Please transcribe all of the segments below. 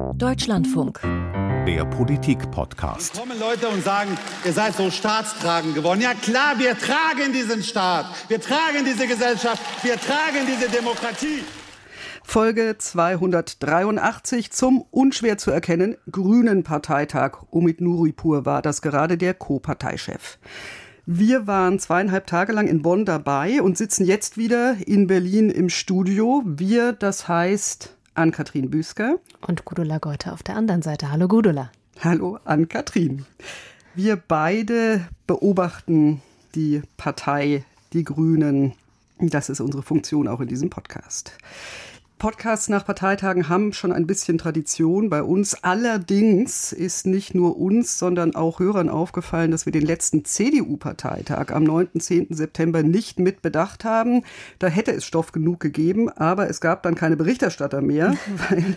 Deutschlandfunk. Der Politik-Podcast. Kommen Leute und sagen, ihr seid so staatstragend geworden. Ja klar, wir tragen diesen Staat, wir tragen diese Gesellschaft, wir tragen diese Demokratie. Folge 283 zum unschwer zu erkennen Grünen Parteitag. Omid Nuripur war das gerade der Co-Parteichef. Wir waren zweieinhalb Tage lang in Bonn dabei und sitzen jetzt wieder in Berlin im Studio. Wir, das heißt Ann-Kathrin Büsker. Und Gudula Goethe auf der anderen Seite. Hallo Gudula. Hallo Ann-Kathrin. Wir beide beobachten die Partei, die Grünen. Das ist unsere Funktion auch in diesem Podcast. Podcasts nach Parteitagen haben schon ein bisschen Tradition bei uns. Allerdings ist nicht nur uns, sondern auch Hörern aufgefallen, dass wir den letzten CDU-Parteitag am 9. 10. September nicht mit bedacht haben. Da hätte es Stoff genug gegeben, aber es gab dann keine Berichterstatter mehr, weil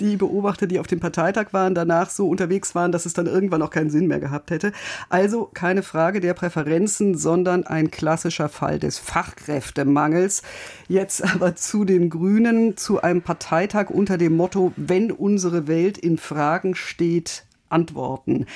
die Beobachter, die auf dem Parteitag waren, danach so unterwegs waren, dass es dann irgendwann auch keinen Sinn mehr gehabt hätte. Also keine Frage der Präferenzen, sondern ein klassischer Fall des Fachkräftemangels. Jetzt aber zu den Grünen, zu einem Parteitag unter dem Motto, wenn unsere Welt in Fragen steht, antworten.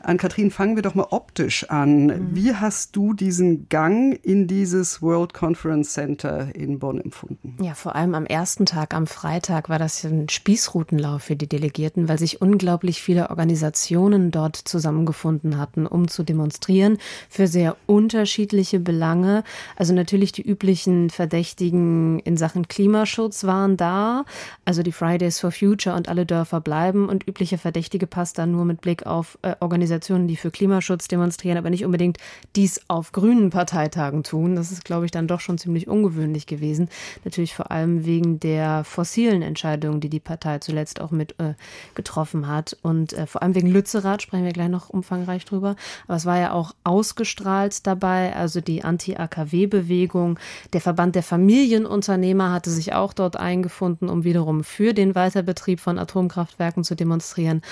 An Kathrin, fangen wir doch mal optisch an. Mhm. Wie hast du diesen Gang in dieses World Conference Center in Bonn empfunden? Ja, vor allem am ersten Tag, am Freitag, war das ein Spießrutenlauf für die Delegierten, weil sich unglaublich viele Organisationen dort zusammengefunden hatten, um zu demonstrieren für sehr unterschiedliche Belange. Also natürlich die üblichen Verdächtigen in Sachen Klimaschutz waren da, also die Fridays for Future und alle Dörfer bleiben und übliche Verdächtige passt dann nur mit Blick auf äh, Organisationen, die für Klimaschutz demonstrieren, aber nicht unbedingt dies auf grünen Parteitagen tun. Das ist, glaube ich, dann doch schon ziemlich ungewöhnlich gewesen. Natürlich vor allem wegen der fossilen Entscheidungen, die die Partei zuletzt auch mit äh, getroffen hat. Und äh, vor allem wegen Lützerath sprechen wir gleich noch umfangreich drüber. Aber es war ja auch ausgestrahlt dabei, also die Anti-AKW-Bewegung. Der Verband der Familienunternehmer hatte sich auch dort eingefunden, um wiederum für den Weiterbetrieb von Atomkraftwerken zu demonstrieren.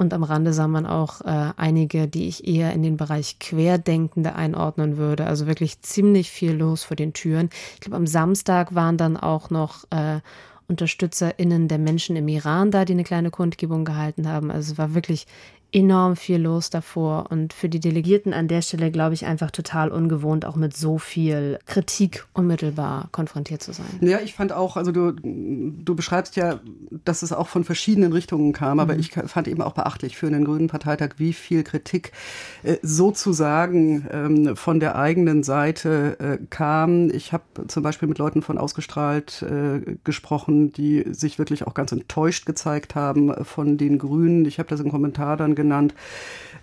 Und am Rande sah man auch äh, einige, die ich eher in den Bereich Querdenkende einordnen würde. Also wirklich ziemlich viel los vor den Türen. Ich glaube, am Samstag waren dann auch noch äh, UnterstützerInnen der Menschen im Iran da, die eine kleine Kundgebung gehalten haben. Also es war wirklich enorm viel los davor und für die Delegierten an der Stelle, glaube ich, einfach total ungewohnt, auch mit so viel Kritik unmittelbar konfrontiert zu sein. Ja, ich fand auch, also du, du beschreibst ja, dass es auch von verschiedenen Richtungen kam, mhm. aber ich fand eben auch beachtlich für einen Grünen Parteitag, wie viel Kritik äh, sozusagen ähm, von der eigenen Seite äh, kam. Ich habe zum Beispiel mit Leuten von Ausgestrahlt äh, gesprochen, die sich wirklich auch ganz enttäuscht gezeigt haben von den Grünen. Ich habe das im Kommentar dann genannt.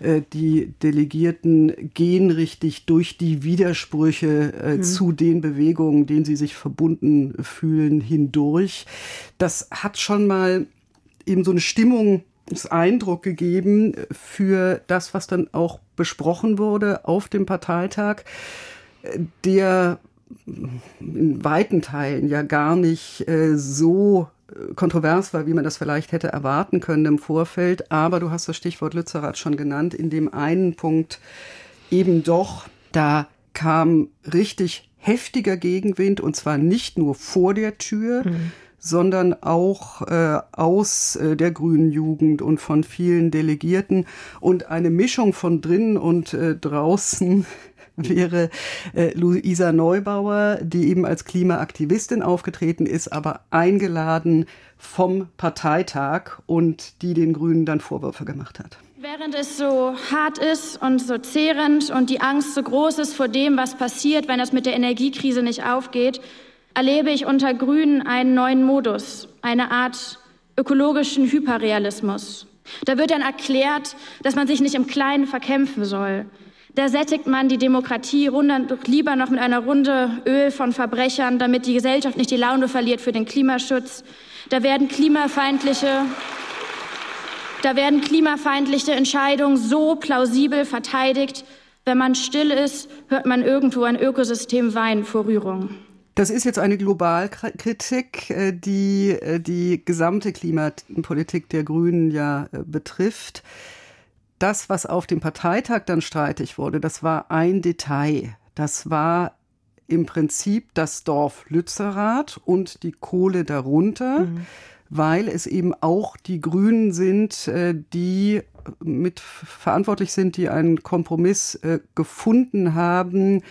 Äh, die Delegierten gehen richtig durch die Widersprüche äh, mhm. zu den Bewegungen, denen sie sich verbunden fühlen, hindurch. Das hat schon mal eben so eine Stimmung Eindruck gegeben für das, was dann auch besprochen wurde auf dem Parteitag, äh, der in weiten Teilen ja gar nicht äh, so kontrovers war, wie man das vielleicht hätte erwarten können im Vorfeld. Aber du hast das Stichwort Lützerath schon genannt. In dem einen Punkt eben doch, da kam richtig heftiger Gegenwind und zwar nicht nur vor der Tür, mhm. sondern auch äh, aus äh, der grünen Jugend und von vielen Delegierten und eine Mischung von drinnen und äh, draußen wäre äh, Luisa Neubauer, die eben als Klimaaktivistin aufgetreten ist, aber eingeladen vom Parteitag und die den Grünen dann Vorwürfe gemacht hat. Während es so hart ist und so zehrend und die Angst so groß ist vor dem, was passiert, wenn das mit der Energiekrise nicht aufgeht, erlebe ich unter Grünen einen neuen Modus, eine Art ökologischen Hyperrealismus. Da wird dann erklärt, dass man sich nicht im Kleinen verkämpfen soll, da sättigt man die Demokratie lieber noch mit einer Runde Öl von Verbrechern, damit die Gesellschaft nicht die Laune verliert für den Klimaschutz. Da werden klimafeindliche, da werden klimafeindliche Entscheidungen so plausibel verteidigt. Wenn man still ist, hört man irgendwo ein Ökosystem weinen vor Rührung. Das ist jetzt eine Globalkritik, äh, die äh, die gesamte Klimapolitik der Grünen ja äh, betrifft das, was auf dem Parteitag dann streitig wurde, das war ein Detail. Das war im Prinzip das Dorf Lützerath und die Kohle darunter. Mhm. weil es eben auch die Grünen sind, äh, die mit verantwortlich sind, die einen Kompromiss äh, gefunden haben,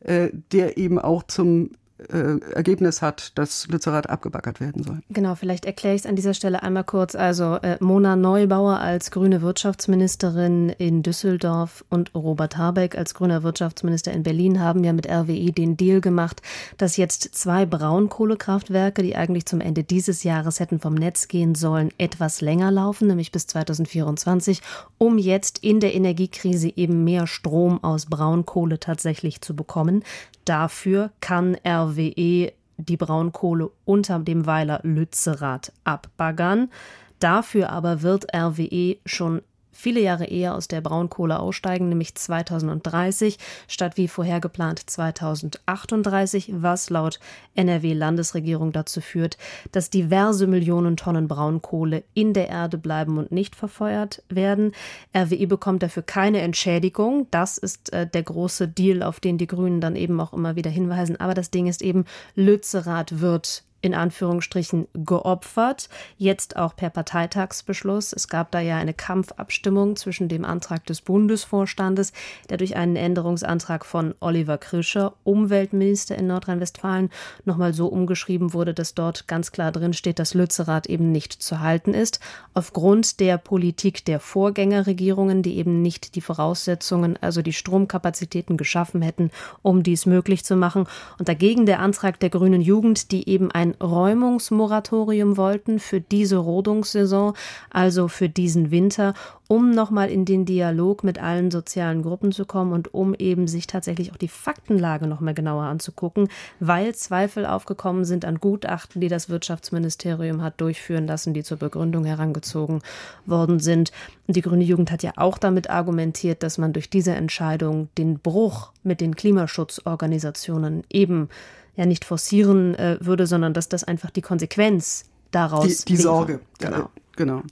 äh, der eben auch zum äh, Ergebnis hat, dass Lützerath abgebaggert werden soll. Genau, vielleicht erkläre ich es an dieser Stelle einmal kurz. Also äh, Mona Neubauer als grüne Wirtschaftsministerin in Düsseldorf und Robert Habeck als grüner Wirtschaftsminister in Berlin haben ja mit RWE den Deal gemacht, dass jetzt zwei Braunkohlekraftwerke, die eigentlich zum Ende dieses Jahres hätten vom Netz gehen sollen, etwas länger laufen, nämlich bis 2024, um jetzt in der Energiekrise eben mehr Strom aus Braunkohle tatsächlich zu bekommen. Dafür kann RWE die Braunkohle unter dem Weiler Lützerath abbaggern. Dafür aber wird RWE schon viele Jahre eher aus der Braunkohle aussteigen, nämlich 2030 statt wie vorher geplant 2038, was laut NRW-Landesregierung dazu führt, dass diverse Millionen Tonnen Braunkohle in der Erde bleiben und nicht verfeuert werden. RWE bekommt dafür keine Entschädigung. Das ist äh, der große Deal, auf den die Grünen dann eben auch immer wieder hinweisen. Aber das Ding ist eben, Lützerath wird in Anführungsstrichen geopfert, jetzt auch per Parteitagsbeschluss. Es gab da ja eine Kampfabstimmung zwischen dem Antrag des Bundesvorstandes, der durch einen Änderungsantrag von Oliver Krischer, Umweltminister in Nordrhein-Westfalen, nochmal so umgeschrieben wurde, dass dort ganz klar drin steht, dass Lützerath eben nicht zu halten ist, aufgrund der Politik der Vorgängerregierungen, die eben nicht die Voraussetzungen, also die Stromkapazitäten geschaffen hätten, um dies möglich zu machen. Und dagegen der Antrag der Grünen Jugend, die eben ein Räumungsmoratorium wollten für diese Rodungssaison, also für diesen Winter, um nochmal in den Dialog mit allen sozialen Gruppen zu kommen und um eben sich tatsächlich auch die Faktenlage nochmal genauer anzugucken, weil Zweifel aufgekommen sind an Gutachten, die das Wirtschaftsministerium hat durchführen lassen, die zur Begründung herangezogen worden sind. Die Grüne Jugend hat ja auch damit argumentiert, dass man durch diese Entscheidung den Bruch mit den Klimaschutzorganisationen eben ja nicht forcieren äh, würde, sondern dass das einfach die Konsequenz daraus Die, die Sorge, genau. Äh, genau.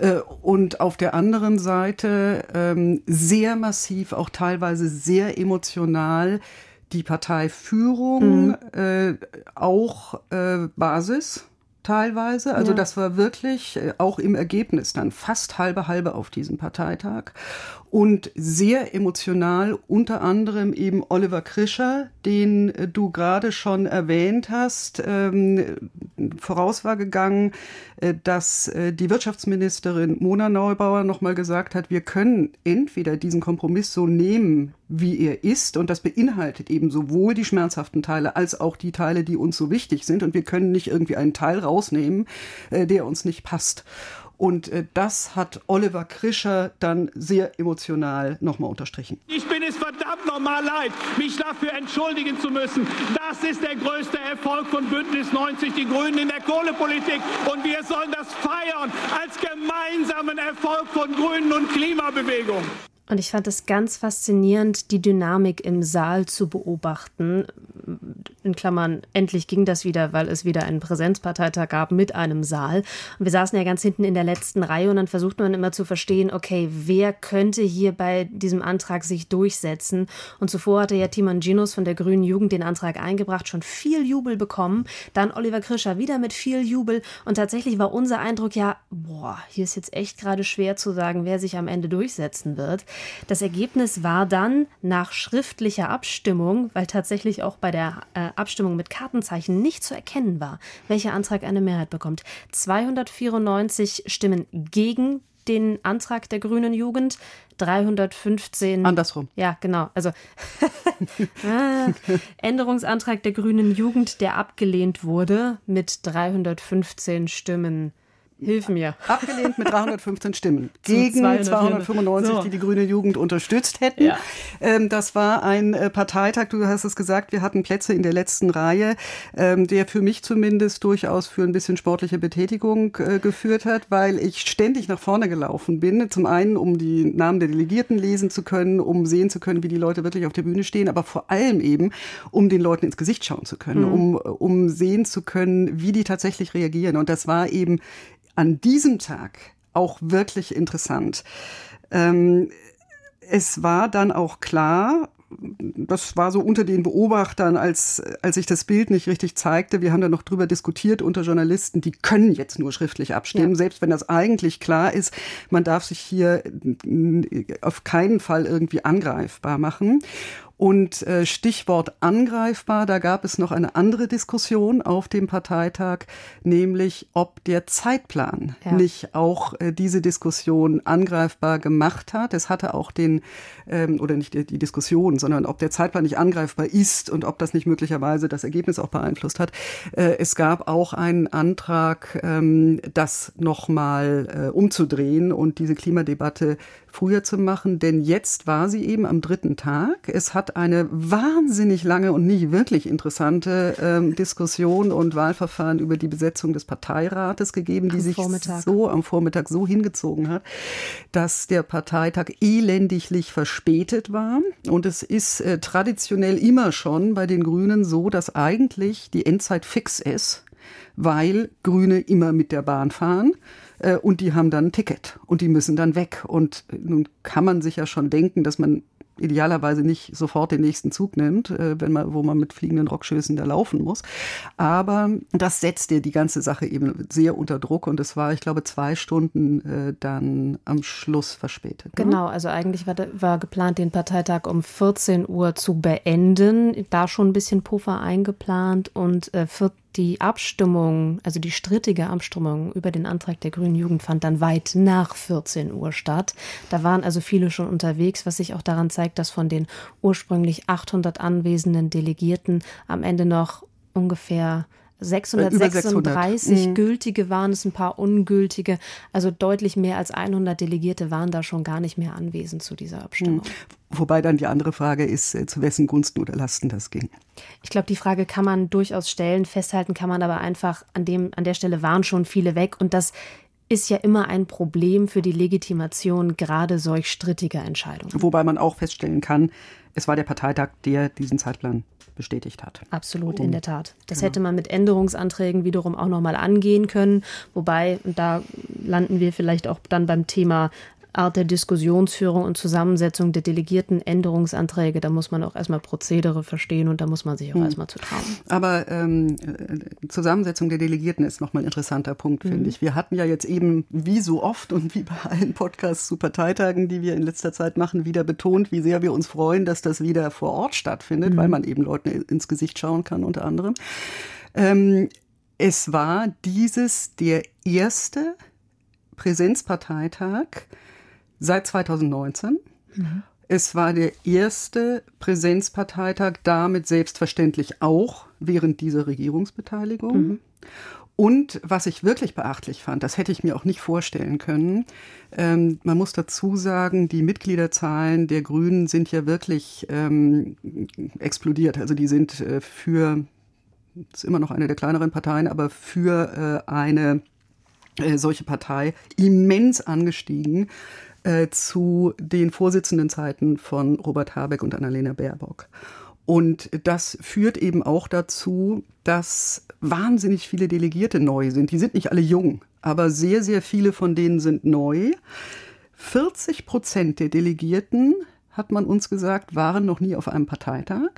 Äh, und auf der anderen Seite ähm, sehr massiv, auch teilweise sehr emotional, die Parteiführung, mhm. äh, auch äh, Basis teilweise. Also ja. das war wirklich äh, auch im Ergebnis dann fast halbe halbe auf diesem Parteitag und sehr emotional, unter anderem eben Oliver Krischer, den äh, du gerade schon erwähnt hast. Ähm, voraus war gegangen, äh, dass äh, die Wirtschaftsministerin Mona Neubauer nochmal gesagt hat, wir können entweder diesen Kompromiss so nehmen, wie er ist, und das beinhaltet eben sowohl die schmerzhaften Teile als auch die Teile, die uns so wichtig sind, und wir können nicht irgendwie einen Teil rausnehmen, der uns nicht passt. Und äh, das hat Oliver Krischer dann sehr emotional nochmal unterstrichen. Ich bin es verdammt nochmal leid, mich dafür entschuldigen zu müssen. Das ist der größte Erfolg von Bündnis 90, die Grünen in der Kohlepolitik. Und wir sollen das feiern als gemeinsamen Erfolg von Grünen und Klimabewegung. Und ich fand es ganz faszinierend, die Dynamik im Saal zu beobachten. In Klammern, endlich ging das wieder, weil es wieder einen Präsenzparteitag gab mit einem Saal. Und wir saßen ja ganz hinten in der letzten Reihe und dann versucht man immer zu verstehen, okay, wer könnte hier bei diesem Antrag sich durchsetzen? Und zuvor hatte ja Timon Ginos von der Grünen Jugend den Antrag eingebracht, schon viel Jubel bekommen. Dann Oliver Krischer wieder mit viel Jubel. Und tatsächlich war unser Eindruck ja, boah, hier ist jetzt echt gerade schwer zu sagen, wer sich am Ende durchsetzen wird. Das Ergebnis war dann nach schriftlicher Abstimmung, weil tatsächlich auch bei der äh, Abstimmung mit Kartenzeichen nicht zu erkennen war, welcher Antrag eine Mehrheit bekommt. 294 Stimmen gegen den Antrag der Grünen Jugend, 315. Andersrum. Ja, genau. Also ah, Änderungsantrag der Grünen Jugend, der abgelehnt wurde mit 315 Stimmen Hilf mir. Abgelehnt mit 315 Stimmen. Gegen 295, so. die die grüne Jugend unterstützt hätten. Ja. Ähm, das war ein äh, Parteitag, du hast es gesagt, wir hatten Plätze in der letzten Reihe, ähm, der für mich zumindest durchaus für ein bisschen sportliche Betätigung äh, geführt hat, weil ich ständig nach vorne gelaufen bin. Zum einen, um die Namen der Delegierten lesen zu können, um sehen zu können, wie die Leute wirklich auf der Bühne stehen, aber vor allem eben, um den Leuten ins Gesicht schauen zu können, mhm. um, um sehen zu können, wie die tatsächlich reagieren. Und das war eben an diesem Tag auch wirklich interessant. Ähm, es war dann auch klar, das war so unter den Beobachtern, als, als ich das Bild nicht richtig zeigte. Wir haben da noch drüber diskutiert unter Journalisten, die können jetzt nur schriftlich abstimmen, ja. selbst wenn das eigentlich klar ist. Man darf sich hier auf keinen Fall irgendwie angreifbar machen. Und äh, Stichwort angreifbar, da gab es noch eine andere Diskussion auf dem Parteitag, nämlich ob der Zeitplan ja. nicht auch äh, diese Diskussion angreifbar gemacht hat. Es hatte auch den, ähm, oder nicht die, die Diskussion, sondern ob der Zeitplan nicht angreifbar ist und ob das nicht möglicherweise das Ergebnis auch beeinflusst hat. Äh, es gab auch einen Antrag, ähm, das nochmal äh, umzudrehen und diese Klimadebatte früher zu machen, denn jetzt war sie eben am dritten Tag. Es hat eine wahnsinnig lange und nicht wirklich interessante ähm, Diskussion und Wahlverfahren über die Besetzung des Parteirates gegeben, die am sich Vormittag. so am Vormittag so hingezogen hat, dass der Parteitag elendiglich verspätet war. Und es ist äh, traditionell immer schon bei den Grünen so, dass eigentlich die Endzeit fix ist, weil Grüne immer mit der Bahn fahren äh, und die haben dann ein Ticket und die müssen dann weg. Und nun kann man sich ja schon denken, dass man idealerweise nicht sofort den nächsten Zug nimmt, äh, wenn man, wo man mit fliegenden Rockschößen da laufen muss. Aber das setzt dir die ganze Sache eben sehr unter Druck und es war, ich glaube, zwei Stunden äh, dann am Schluss verspätet. Ne? Genau, also eigentlich war, war geplant, den Parteitag um 14 Uhr zu beenden. Da schon ein bisschen Puffer eingeplant und äh, die Abstimmung, also die strittige Abstimmung über den Antrag der Grünen Jugend fand dann weit nach 14 Uhr statt. Da waren also viele schon unterwegs, was sich auch daran zeigt, dass von den ursprünglich 800 anwesenden Delegierten am Ende noch ungefähr 636 mhm. gültige waren es, ein paar ungültige. Also deutlich mehr als 100 Delegierte waren da schon gar nicht mehr anwesend zu dieser Abstimmung. Mhm. Wobei dann die andere Frage ist, äh, zu wessen Gunsten oder Lasten das ging. Ich glaube, die Frage kann man durchaus stellen. Festhalten kann man aber einfach, an, dem, an der Stelle waren schon viele weg. Und das ist ja immer ein Problem für die Legitimation gerade solch strittiger Entscheidungen. Wobei man auch feststellen kann, es war der Parteitag, der diesen Zeitplan bestätigt hat. Absolut, in der Tat. Das genau. hätte man mit Änderungsanträgen wiederum auch nochmal angehen können. Wobei, und da landen wir vielleicht auch dann beim Thema Art der Diskussionsführung und Zusammensetzung der delegierten Änderungsanträge, da muss man auch erstmal Prozedere verstehen und da muss man sich auch hm. erstmal zu trauen. Aber ähm, Zusammensetzung der Delegierten ist nochmal ein interessanter Punkt, mhm. finde ich. Wir hatten ja jetzt eben, wie so oft und wie bei allen Podcasts zu Parteitagen, die wir in letzter Zeit machen, wieder betont, wie sehr wir uns freuen, dass das wieder vor Ort stattfindet, mhm. weil man eben Leuten ins Gesicht schauen kann, unter anderem. Ähm, es war dieses der erste Präsenzparteitag, seit 2019. Mhm. Es war der erste Präsenzparteitag, damit selbstverständlich auch während dieser Regierungsbeteiligung. Mhm. Und was ich wirklich beachtlich fand, das hätte ich mir auch nicht vorstellen können, ähm, man muss dazu sagen, die Mitgliederzahlen der Grünen sind ja wirklich ähm, explodiert. Also die sind äh, für, ist immer noch eine der kleineren Parteien, aber für äh, eine äh, solche Partei immens angestiegen. Äh, zu den Vorsitzendenzeiten von Robert Habeck und Annalena Baerbock. Und das führt eben auch dazu, dass wahnsinnig viele Delegierte neu sind. Die sind nicht alle jung, aber sehr, sehr viele von denen sind neu. 40 Prozent der Delegierten, hat man uns gesagt, waren noch nie auf einem Parteitag.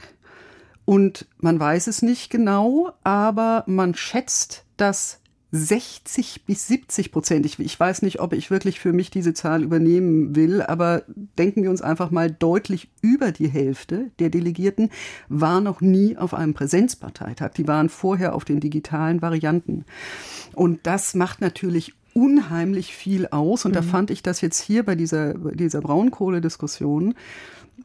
Und man weiß es nicht genau, aber man schätzt, dass 60 bis 70 Prozent. Ich, ich, weiß nicht, ob ich wirklich für mich diese Zahl übernehmen will, aber denken wir uns einfach mal deutlich über die Hälfte der Delegierten war noch nie auf einem Präsenzparteitag. Die waren vorher auf den digitalen Varianten. Und das macht natürlich unheimlich viel aus. Und mhm. da fand ich das jetzt hier bei dieser, dieser Braunkohle-Diskussion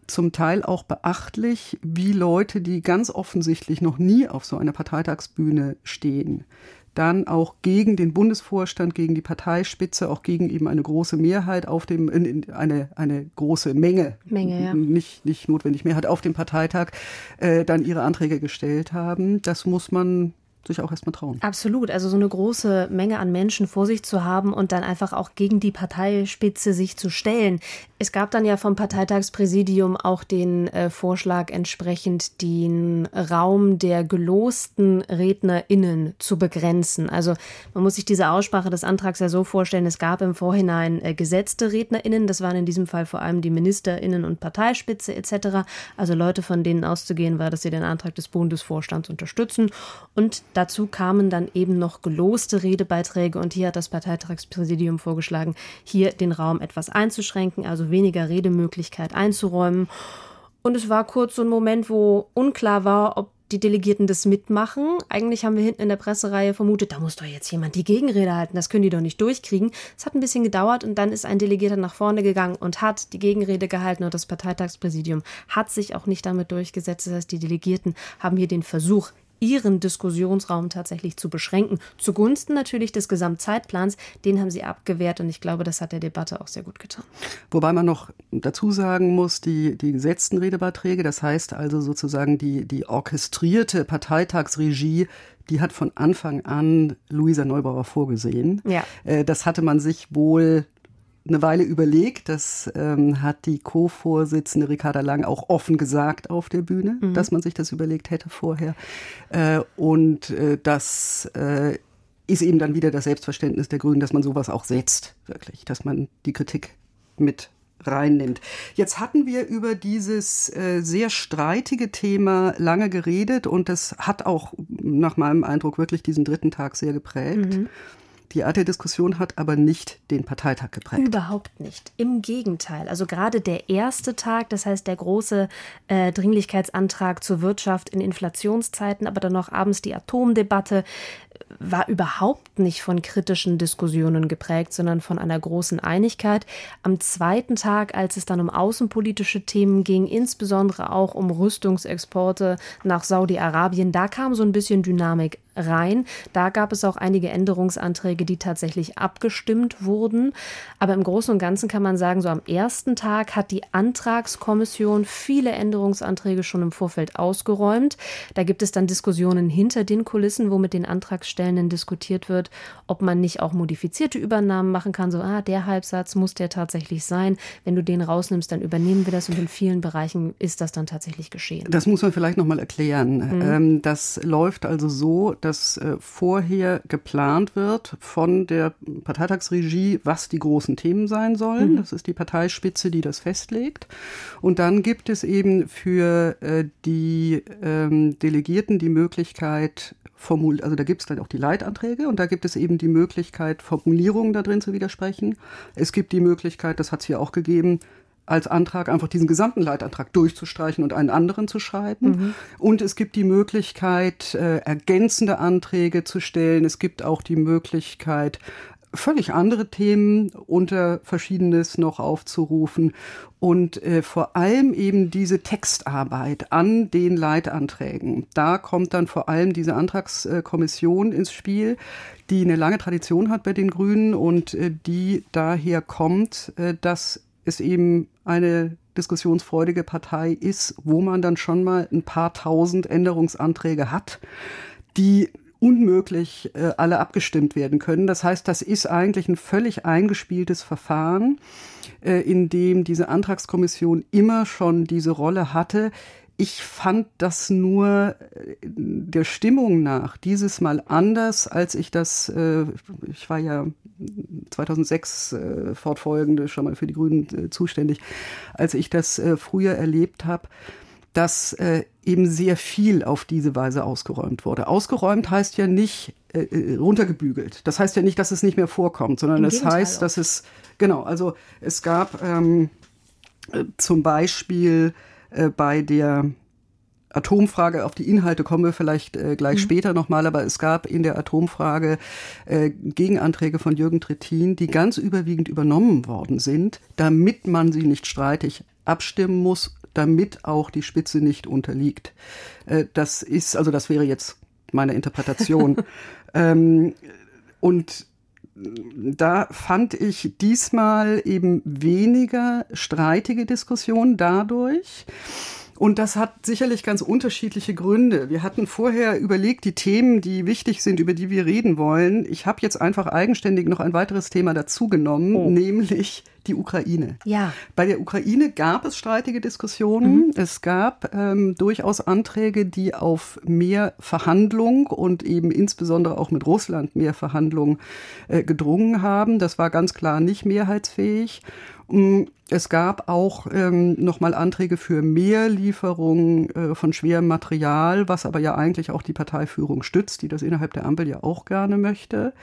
zum Teil auch beachtlich, wie Leute, die ganz offensichtlich noch nie auf so einer Parteitagsbühne stehen, dann auch gegen den Bundesvorstand, gegen die Parteispitze, auch gegen eben eine große Mehrheit auf dem, eine, eine große Menge, Menge ja. nicht, nicht notwendig Mehrheit auf dem Parteitag, äh, dann ihre Anträge gestellt haben. Das muss man sich auch erstmal trauen. Absolut. Also so eine große Menge an Menschen vor sich zu haben und dann einfach auch gegen die Parteispitze sich zu stellen, Es gab dann ja vom Parteitagspräsidium auch den äh, Vorschlag, entsprechend den Raum der gelosten RednerInnen zu begrenzen. Also man muss sich diese Aussprache des Antrags ja so vorstellen, es gab im Vorhinein äh, gesetzte RednerInnen, das waren in diesem Fall vor allem die MinisterInnen und Parteispitze etc., also Leute, von denen auszugehen war, dass sie den Antrag des Bundesvorstands unterstützen. Und dazu kamen dann eben noch geloste Redebeiträge und hier hat das Parteitagspräsidium vorgeschlagen, hier den Raum etwas einzuschränken, also weniger Redemöglichkeit einzuräumen. Und es war kurz so ein Moment, wo unklar war, ob die Delegierten das mitmachen. Eigentlich haben wir hinten in der Pressereihe vermutet, da muss doch jetzt jemand die Gegenrede halten, das können die doch nicht durchkriegen. Es hat ein bisschen gedauert und dann ist ein Delegierter nach vorne gegangen und hat die Gegenrede gehalten und das Parteitagspräsidium hat sich auch nicht damit durchgesetzt. Das heißt, die Delegierten haben hier den Versuch ihren Diskussionsraum tatsächlich zu beschränken. Zugunsten natürlich des Gesamtzeitplans, den haben sie abgewehrt und ich glaube, das hat der Debatte auch sehr gut getan. Wobei man noch dazu sagen muss, die, die gesetzten Redebeiträge, das heißt also sozusagen die, die orchestrierte Parteitagsregie, die hat von Anfang an Luisa Neubauer vorgesehen. Ja. Äh, das hatte man sich wohl eine Weile überlegt. Das ähm, hat die Co-Vorsitzende Ricarda Lang auch offen gesagt auf der Bühne, mhm. dass man sich das überlegt hätte vorher. Äh, und äh, das äh, ist eben dann wieder das Selbstverständnis der Grünen, dass man sowas auch setzt, wirklich, dass man die Kritik mit reinnimmt. Jetzt hatten wir über dieses äh, sehr streitige Thema lange geredet und das hat auch nach meinem Eindruck wirklich diesen dritten Tag sehr geprägt. Mhm. Die Art der Diskussion hat aber nicht den Parteitag geprägt. Überhaupt nicht. Im Gegenteil. Also gerade der erste Tag, das heißt der große äh, Dringlichkeitsantrag zur Wirtschaft in Inflationszeiten, aber dann noch abends die Atomdebatte, war überhaupt nicht von kritischen Diskussionen geprägt, sondern von einer großen Einigkeit. Am zweiten Tag, als es dann um außenpolitische Themen ging, insbesondere auch um Rüstungsexporte nach Saudi-Arabien, da kam so ein bisschen Dynamik rein. Da gab es auch einige Änderungsanträge, die tatsächlich abgestimmt wurden. Aber im Großen und Ganzen kann man sagen, so am ersten Tag hat die Antragskommission viele Änderungsanträge schon im Vorfeld ausgeräumt. Da gibt es dann Diskussionen hinter den Kulissen, wo mit den Antragstellenden diskutiert wird, ob man nicht auch modifizierte Übernahmen machen kann. So, ah, der Halbsatz muss der tatsächlich sein. Wenn du den rausnimmst, dann übernehmen wir das. Und in vielen Bereichen ist das dann tatsächlich geschehen. Das muss man vielleicht nochmal erklären. Mhm. Ähm, das läuft also so, dass äh, vorher geplant wird von der Parteitagsregie, was die großen Themen sein sollen. Mhm. Das ist die Parteispitze, die das festlegt. Und dann gibt es eben für äh, die ähm, Delegierten die Möglichkeit, formul also da gibt es dann auch die Leitanträge und da gibt es eben die Möglichkeit, Formulierungen da drin zu widersprechen. Es gibt die Möglichkeit, das hat es hier auch gegeben, als Antrag einfach diesen gesamten Leitantrag durchzustreichen und einen anderen zu schreiben. Mhm. Und es gibt die Möglichkeit, äh, ergänzende Anträge zu stellen. Es gibt auch die Möglichkeit, völlig andere Themen unter Verschiedenes noch aufzurufen und äh, vor allem eben diese Textarbeit an den Leitanträgen. Da kommt dann vor allem diese Antragskommission ins Spiel, die eine lange Tradition hat bei den Grünen und äh, die daher kommt, äh, dass es eben eine diskussionsfreudige Partei ist, wo man dann schon mal ein paar tausend Änderungsanträge hat, die unmöglich äh, alle abgestimmt werden können. Das heißt, das ist eigentlich ein völlig eingespieltes Verfahren, äh, in dem diese Antragskommission immer schon diese Rolle hatte, ich fand das nur äh, der Stimmung nach dieses Mal anders, als ich das, äh, ich war ja 2006 äh, fortfolgende schon mal für die Grünen äh, zuständig, als ich das äh, früher erlebt habe, dass äh, eben sehr viel auf diese Weise ausgeräumt wurde. Ausgeräumt heißt ja nicht runtergebügelt. Das heißt ja nicht, dass es nicht mehr vorkommt, sondern es das heißt, dass es, genau, also es gab ähm, zum Beispiel äh, bei der Atomfrage, auf die Inhalte kommen wir vielleicht äh, gleich mhm. später nochmal, aber es gab in der Atomfrage äh, Gegenanträge von Jürgen Trittin, die ganz überwiegend übernommen worden sind, damit man sie nicht streitig abstimmen muss, damit auch die Spitze nicht unterliegt. Äh, das ist, also das wäre jetzt meine Interpretation. ähm, und da fand ich diesmal eben weniger streitige Diskussionen dadurch. Und das hat sicherlich ganz unterschiedliche Gründe. Wir hatten vorher überlegt, die Themen, die wichtig sind, über die wir reden wollen. Ich habe jetzt einfach eigenständig noch ein weiteres Thema dazugenommen, oh. nämlich die Ukraine. Ja. Bei der Ukraine gab es streitige Diskussionen. Mhm. Es gab ähm, durchaus Anträge, die auf mehr Verhandlung und eben insbesondere auch mit Russland mehr Verhandlung äh, gedrungen haben. Das war ganz klar nicht mehrheitsfähig. Mm, es gab auch ähm, nochmal Anträge für mehr Lieferungen äh, von schwerem Material, was aber ja eigentlich auch die Parteiführung stützt, die das innerhalb der Ampel ja auch gerne möchte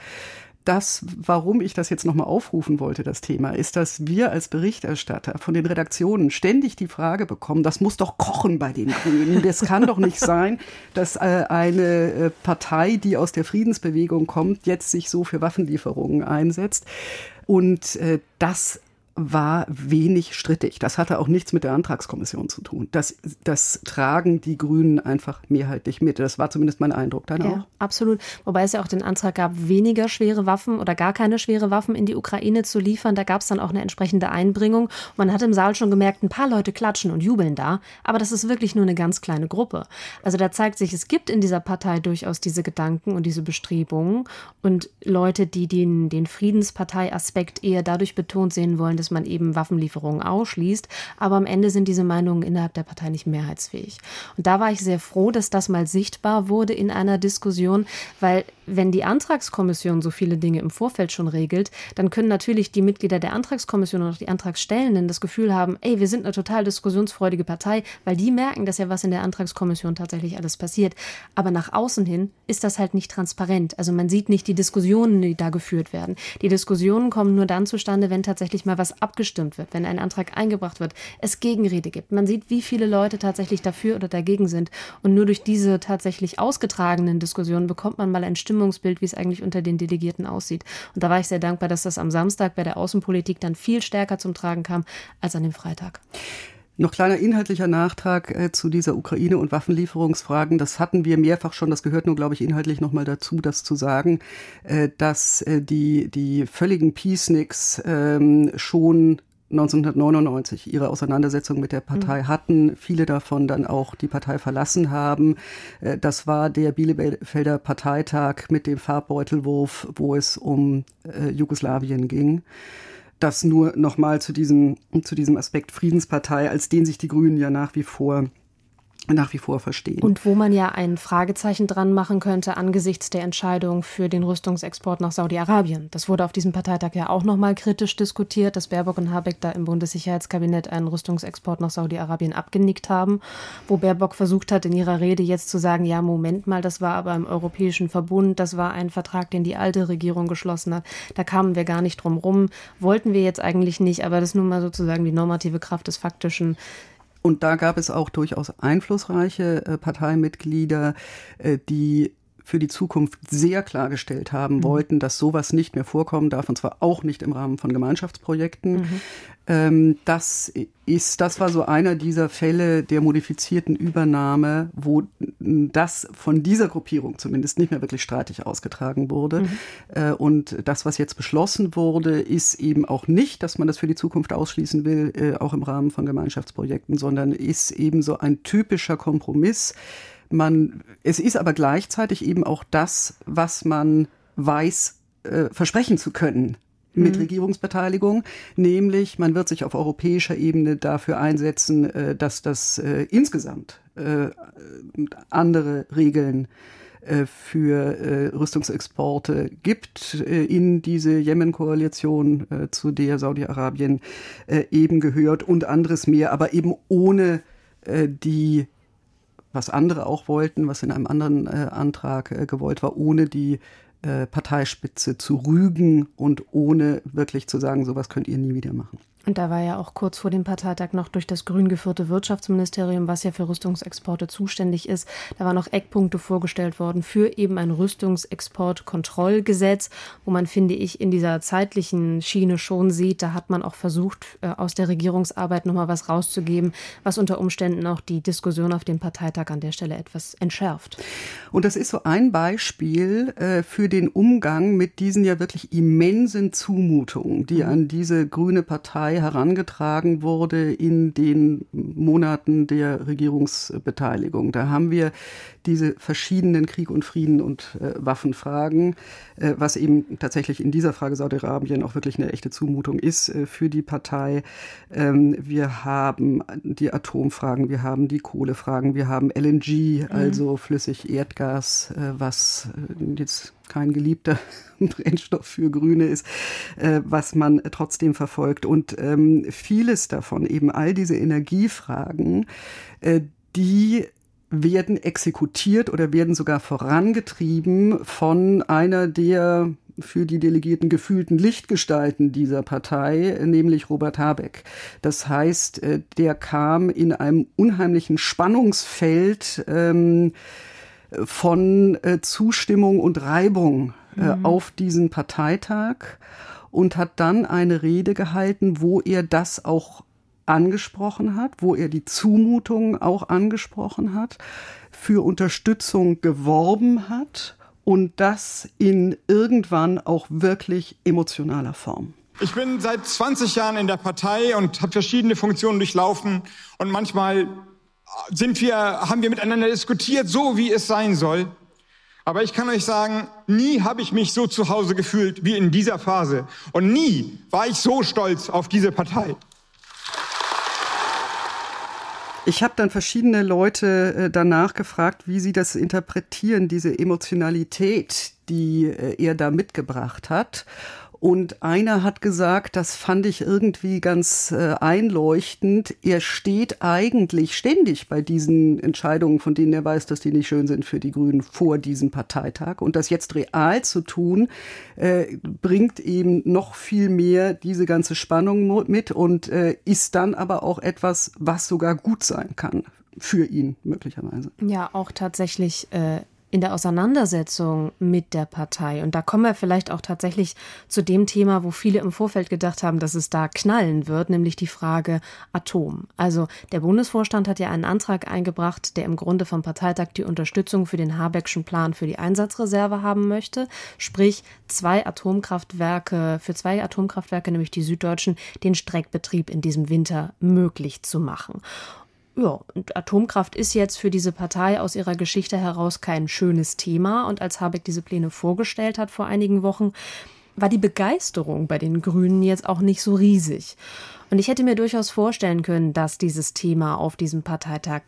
das, warum ich das jetzt nochmal aufrufen wollte, das Thema, ist, dass wir als Berichterstatter von den Redaktionen ständig die Frage bekommen, das muss doch kochen bei den Grünen. Das kann doch nicht sein, dass äh, eine äh, Partei, die aus der Friedensbewegung kommt, jetzt sich so für Waffenlieferungen einsetzt. Und äh, das war wenig strittig. Das hatte auch nichts mit der Antragskommission zu tun. Das, das tragen die Grünen einfach mehrheitlich mit. Das war zumindest mein Eindruck. Deine ja, auch? Absolut. Wobei es ja auch den Antrag gab, weniger schwere Waffen oder gar keine schwere Waffen in die Ukraine zu liefern. Da gab es dann auch eine entsprechende Einbringung. Man hat im Saal schon gemerkt, ein paar Leute klatschen und jubeln da. Aber das ist wirklich nur eine ganz kleine Gruppe. Also da zeigt sich, es gibt in dieser Partei durchaus diese Gedanken und diese Bestrebungen. Und Leute, die den, den Friedenspartei-Aspekt eher dadurch betont sehen wollen, dass man eben Waffenlieferungen ausschließt. Aber am Ende sind diese Meinungen innerhalb der Partei nicht mehrheitsfähig. Und da war ich sehr froh, dass das mal sichtbar wurde in einer Diskussion, weil wenn die Antragskommission so viele Dinge im Vorfeld schon regelt, dann können natürlich die Mitglieder der Antragskommission und auch die Antragstellenden das Gefühl haben, ey, wir sind eine total diskussionsfreudige Partei, weil die merken, dass ja was in der Antragskommission tatsächlich alles passiert. Aber nach außen hin ist das halt nicht transparent. Also man sieht nicht die Diskussionen, die da geführt werden. Die Diskussionen kommen nur dann zustande, wenn tatsächlich mal was abgestimmt wird, wenn ein Antrag eingebracht wird, es Gegenrede gibt. Man sieht, wie viele Leute tatsächlich dafür oder dagegen sind. Und nur durch diese tatsächlich ausgetragenen Diskussionen bekommt man mal ein Stimmungsbild, wie es eigentlich unter den Delegierten aussieht. Und da war ich sehr dankbar, dass das am Samstag bei der Außenpolitik dann viel stärker zum Tragen kam als an dem Freitag. Noch kleiner inhaltlicher Nachtrag äh, zu dieser Ukraine- und Waffenlieferungsfragen. Das hatten wir mehrfach schon. Das gehört nur, glaube ich, inhaltlich nochmal dazu, das zu sagen, äh, dass äh, die, die völligen Peaceniks ähm, schon 1999 ihre Auseinandersetzung mit der Partei mhm. hatten, viele davon dann auch die Partei verlassen haben. Äh, das war der Bielefelder Parteitag mit dem Farbbeutelwurf, wo es um äh, Jugoslawien ging. Das nur nochmal zu diesem, zu diesem Aspekt Friedenspartei, als den sich die Grünen ja nach wie vor nach wie vor verstehen. Und wo man ja ein Fragezeichen dran machen könnte angesichts der Entscheidung für den Rüstungsexport nach Saudi-Arabien. Das wurde auf diesem Parteitag ja auch nochmal kritisch diskutiert, dass Baerbock und Habeck da im Bundessicherheitskabinett einen Rüstungsexport nach Saudi-Arabien abgenickt haben, wo Baerbock versucht hat, in ihrer Rede jetzt zu sagen, ja, Moment mal, das war aber im Europäischen Verbund, das war ein Vertrag, den die alte Regierung geschlossen hat. Da kamen wir gar nicht drum rum, wollten wir jetzt eigentlich nicht, aber das ist nun mal sozusagen die normative Kraft des Faktischen und da gab es auch durchaus einflussreiche äh, Parteimitglieder, äh, die für die Zukunft sehr klargestellt haben mhm. wollten, dass sowas nicht mehr vorkommen darf, und zwar auch nicht im Rahmen von Gemeinschaftsprojekten. Mhm. Ähm, das ist, das war so einer dieser Fälle der modifizierten Übernahme, wo das von dieser Gruppierung zumindest nicht mehr wirklich streitig ausgetragen wurde. Mhm. Äh, und das, was jetzt beschlossen wurde, ist eben auch nicht, dass man das für die Zukunft ausschließen will, äh, auch im Rahmen von Gemeinschaftsprojekten, sondern ist eben so ein typischer Kompromiss, man, es ist aber gleichzeitig eben auch das, was man weiß, äh, versprechen zu können mit mhm. Regierungsbeteiligung, nämlich man wird sich auf europäischer Ebene dafür einsetzen, äh, dass das äh, insgesamt äh, andere Regeln äh, für äh, Rüstungsexporte gibt in diese Jemen-Koalition, zu der Saudi-Arabien eben gehört und anderes mehr, aber eben ohne die was andere auch wollten, was in einem anderen äh, Antrag äh, gewollt war, ohne die äh, Parteispitze zu rügen und ohne wirklich zu sagen, sowas könnt ihr nie wieder machen. Und da war ja auch kurz vor dem Parteitag noch durch das grün geführte Wirtschaftsministerium, was ja für Rüstungsexporte zuständig ist, da waren noch Eckpunkte vorgestellt worden für eben ein Rüstungsexportkontrollgesetz, wo man, finde ich, in dieser zeitlichen Schiene schon sieht, da hat man auch versucht, äh, aus der Regierungsarbeit nochmal was rauszugeben, was unter Umständen auch die Diskussion auf dem Parteitag an der Stelle etwas entschärft. Und das ist so ein Beispiel äh, für den Umgang mit diesen ja wirklich immensen Zumutungen, die mhm. an diese grüne Partei Partei herangetragen wurde in den Monaten der Regierungsbeteiligung. Da haben wir diese verschiedenen Krieg und Frieden und äh, Waffenfragen, äh, was eben tatsächlich in dieser Frage Saudi-Arabien auch wirklich eine echte Zumutung ist äh, für die Partei. Ähm, wir haben die Atomfragen, wir haben die Kohlefragen, wir haben LNG, mhm. also flüssig Erdgas, äh, was äh, jetzt kein geliebter Brennstoff für Grüne ist, äh, was man trotzdem verfolgt. Und ähm, vieles davon, eben all diese Energiefragen, die werden exekutiert oder werden sogar vorangetrieben von einer der für die Delegierten gefühlten Lichtgestalten dieser Partei, nämlich Robert Habeck. Das heißt, äh, der kam in einem unheimlichen Spannungsfeld ähm, von äh, Zustimmung und Reibung äh, mhm. auf diesen Parteitag und hat dann eine Rede gehalten, wo er das auch angesprochen hat, wo er die Zumutungen auch angesprochen hat, für Unterstützung geworben hat und das in irgendwann auch wirklich emotionaler Form. Ich bin seit 20 Jahren in der Partei und habe verschiedene Funktionen durchlaufen und manchmal sind wir, haben wir miteinander diskutiert, so wie es sein soll. Aber ich kann euch sagen, nie habe ich mich so zu Hause gefühlt wie in dieser Phase. Und nie war ich so stolz auf diese Partei. Ich habe dann verschiedene Leute äh, danach gefragt, wie sie das interpretieren, diese Emotionalität, die äh, er da mitgebracht hat. Und einer hat gesagt, das fand ich irgendwie ganz äh, einleuchtend. Er steht eigentlich ständig bei diesen Entscheidungen, von denen er weiß, dass die nicht schön sind für die Grünen vor diesem Parteitag. Und das jetzt real zu tun, äh, bringt eben noch viel mehr diese ganze Spannung mit und äh, ist dann aber auch etwas, was sogar gut sein kann für ihn möglicherweise. Ja, auch tatsächlich äh, in der Auseinandersetzung mit der Partei. Und da kommen wir vielleicht auch tatsächlich zu dem Thema, wo viele im Vorfeld gedacht haben, dass es da knallen wird, nämlich die Frage Atom. Also der Bundesvorstand hat ja einen Antrag eingebracht, der im Grunde vom Parteitag die Unterstützung für den Habeckschen Plan für die Einsatzreserve haben möchte. Sprich, zwei Atomkraftwerke, für zwei Atomkraftwerke, nämlich die Süddeutschen, den Streckbetrieb in diesem Winter möglich zu machen. Ja, und Atomkraft ist jetzt für diese Partei aus ihrer Geschichte heraus kein schönes Thema. Und als Habeck diese Pläne vorgestellt hat vor einigen Wochen, war die Begeisterung bei den Grünen jetzt auch nicht so riesig. Und ich hätte mir durchaus vorstellen können, dass dieses Thema auf diesem Parteitag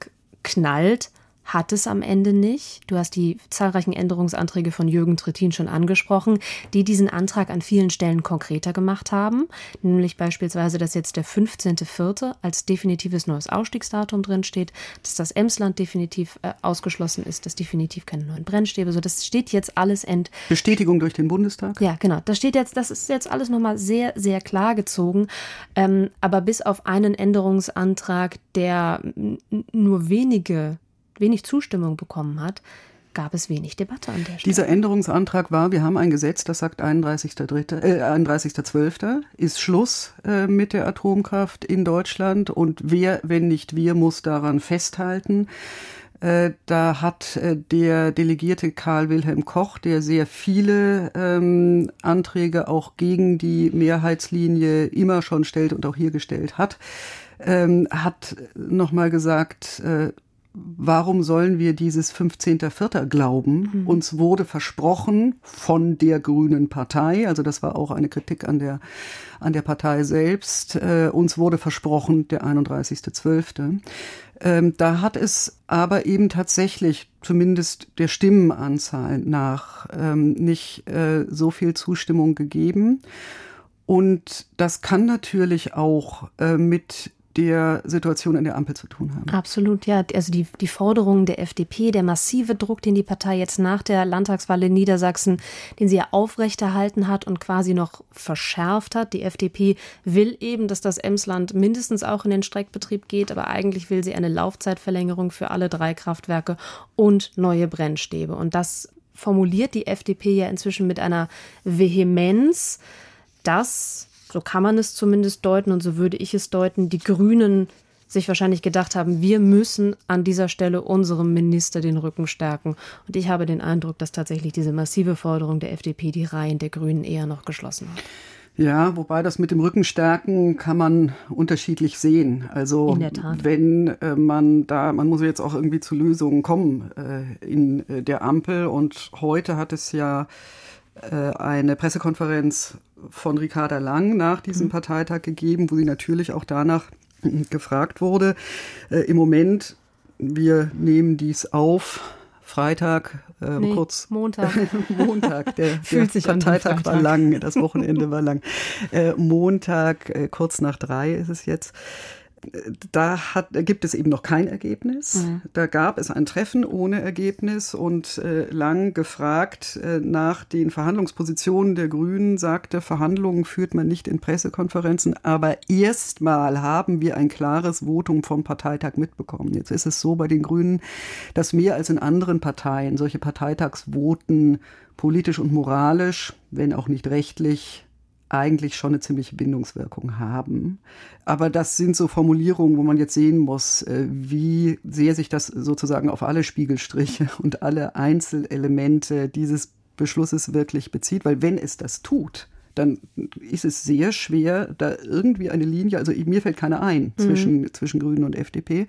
knallt hat es am Ende nicht. Du hast die zahlreichen Änderungsanträge von Jürgen Trittin schon angesprochen, die diesen Antrag an vielen Stellen konkreter gemacht haben. Nämlich beispielsweise, dass jetzt der 15.04. als definitives neues Ausstiegsdatum drinsteht, dass das Emsland definitiv äh, ausgeschlossen ist, dass definitiv keine neuen Brennstäbe. So, das steht jetzt alles ent. Bestätigung durch den Bundestag? Ja, genau. Das steht jetzt, das ist jetzt alles nochmal sehr, sehr klar gezogen. Ähm, aber bis auf einen Änderungsantrag, der nur wenige wenig Zustimmung bekommen hat, gab es wenig Debatte an der Stelle. Dieser Änderungsantrag war, wir haben ein Gesetz, das sagt 31.12. Äh, 31 ist Schluss äh, mit der Atomkraft in Deutschland und wer, wenn nicht wir, muss daran festhalten. Äh, da hat äh, der Delegierte Karl Wilhelm Koch, der sehr viele ähm, Anträge auch gegen die Mehrheitslinie immer schon stellt und auch hier gestellt hat, ähm, hat nochmal gesagt, äh, warum sollen wir dieses 15.04. glauben? Mhm. Uns wurde versprochen von der Grünen Partei, also das war auch eine Kritik an der, an der Partei selbst, äh, uns wurde versprochen der 31.12. Ähm, da hat es aber eben tatsächlich, zumindest der Stimmenanzahl nach, ähm, nicht äh, so viel Zustimmung gegeben. Und das kann natürlich auch äh, mit der Situation in der Ampel zu tun haben. Absolut, ja. Also die, die Forderungen der FDP, der massive Druck, den die Partei jetzt nach der Landtagswahl in Niedersachsen, den sie ja aufrechterhalten hat und quasi noch verschärft hat. Die FDP will eben, dass das Emsland mindestens auch in den Streckbetrieb geht, aber eigentlich will sie eine Laufzeitverlängerung für alle drei Kraftwerke und neue Brennstäbe. Und das formuliert die FDP ja inzwischen mit einer Vehemenz, dass so kann man es zumindest deuten und so würde ich es deuten, die Grünen sich wahrscheinlich gedacht haben, wir müssen an dieser Stelle unserem Minister den Rücken stärken. Und ich habe den Eindruck, dass tatsächlich diese massive Forderung der FDP die Reihen der Grünen eher noch geschlossen hat. Ja, wobei das mit dem Rückenstärken kann man unterschiedlich sehen. Also wenn äh, man da, man muss jetzt auch irgendwie zu Lösungen kommen äh, in äh, der Ampel. Und heute hat es ja eine Pressekonferenz von Ricarda Lang nach diesem mhm. Parteitag gegeben, wo sie natürlich auch danach gefragt wurde. Äh, Im Moment, wir nehmen dies auf Freitag, ähm, nee, kurz. Montag. Montag, der, der Parteitag war lang, das Wochenende war lang. Äh, Montag, äh, kurz nach drei ist es jetzt da hat, gibt es eben noch kein Ergebnis. Mhm. Da gab es ein Treffen ohne Ergebnis und äh, lang gefragt äh, nach den Verhandlungspositionen der Grünen, sagte, Verhandlungen führt man nicht in Pressekonferenzen, aber erstmal haben wir ein klares Votum vom Parteitag mitbekommen. Jetzt ist es so bei den Grünen, dass mehr als in anderen Parteien solche Parteitagsvoten politisch und moralisch, wenn auch nicht rechtlich, eigentlich schon eine ziemliche Bindungswirkung haben. Aber das sind so Formulierungen, wo man jetzt sehen muss, äh, wie sehr sich das sozusagen auf alle Spiegelstriche und alle Einzelelemente dieses Beschlusses wirklich bezieht. Weil wenn es das tut, dann ist es sehr schwer, da irgendwie eine Linie, also mir fällt keine ein zwischen, mhm. zwischen Grünen und FDP.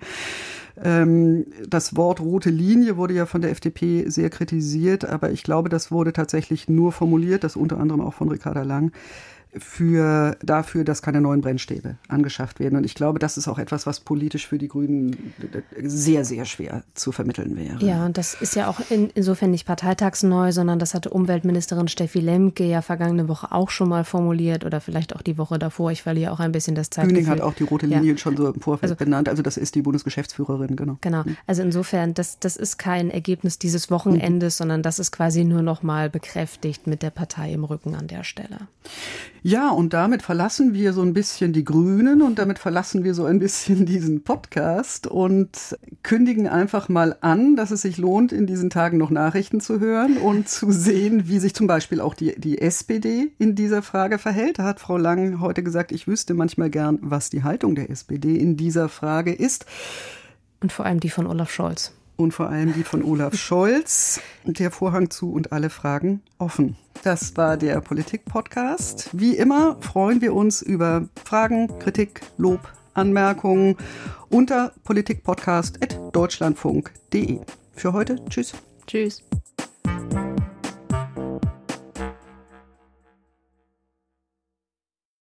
Ähm, das Wort rote Linie wurde ja von der FDP sehr kritisiert, aber ich glaube, das wurde tatsächlich nur formuliert, das unter anderem auch von Ricarda Lang, für, dafür, dass keine neuen Brennstäbe angeschafft werden. Und ich glaube, das ist auch etwas, was politisch für die Grünen sehr, sehr schwer zu vermitteln wäre. Ja, und das ist ja auch in, insofern nicht parteitagsneu, sondern das hatte Umweltministerin Steffi Lemke ja vergangene Woche auch schon mal formuliert oder vielleicht auch die Woche davor. Ich verliere auch ein bisschen das Zeitgefühl. Bühning hat auch die rote Linie ja. schon so im Vorfeld also, benannt. Also das ist die Bundesgeschäftsführerin, genau. Genau. Hm. Also insofern, das, das ist kein Ergebnis dieses Wochenendes, mhm. sondern das ist quasi nur noch mal bekräftigt mit der Partei im Rücken an der Stelle. Ja, und damit verlassen wir so ein bisschen die Grünen und damit verlassen wir so ein bisschen diesen Podcast und kündigen einfach mal an, dass es sich lohnt, in diesen Tagen noch Nachrichten zu hören und zu sehen, wie sich zum Beispiel auch die, die SPD in dieser Frage verhält. Da hat Frau Lang heute gesagt, ich wüsste manchmal gern, was die Haltung der SPD in dieser Frage ist. Und vor allem die von Olaf Scholz und vor allem die von Olaf Scholz. Der Vorhang zu und alle Fragen offen. Das war der Politik-Podcast. Wie immer freuen wir uns über Fragen, Kritik, Lob, Anmerkungen unter politikpodcast.deutschlandfunk.de. Für heute, tschüss. Tschüss.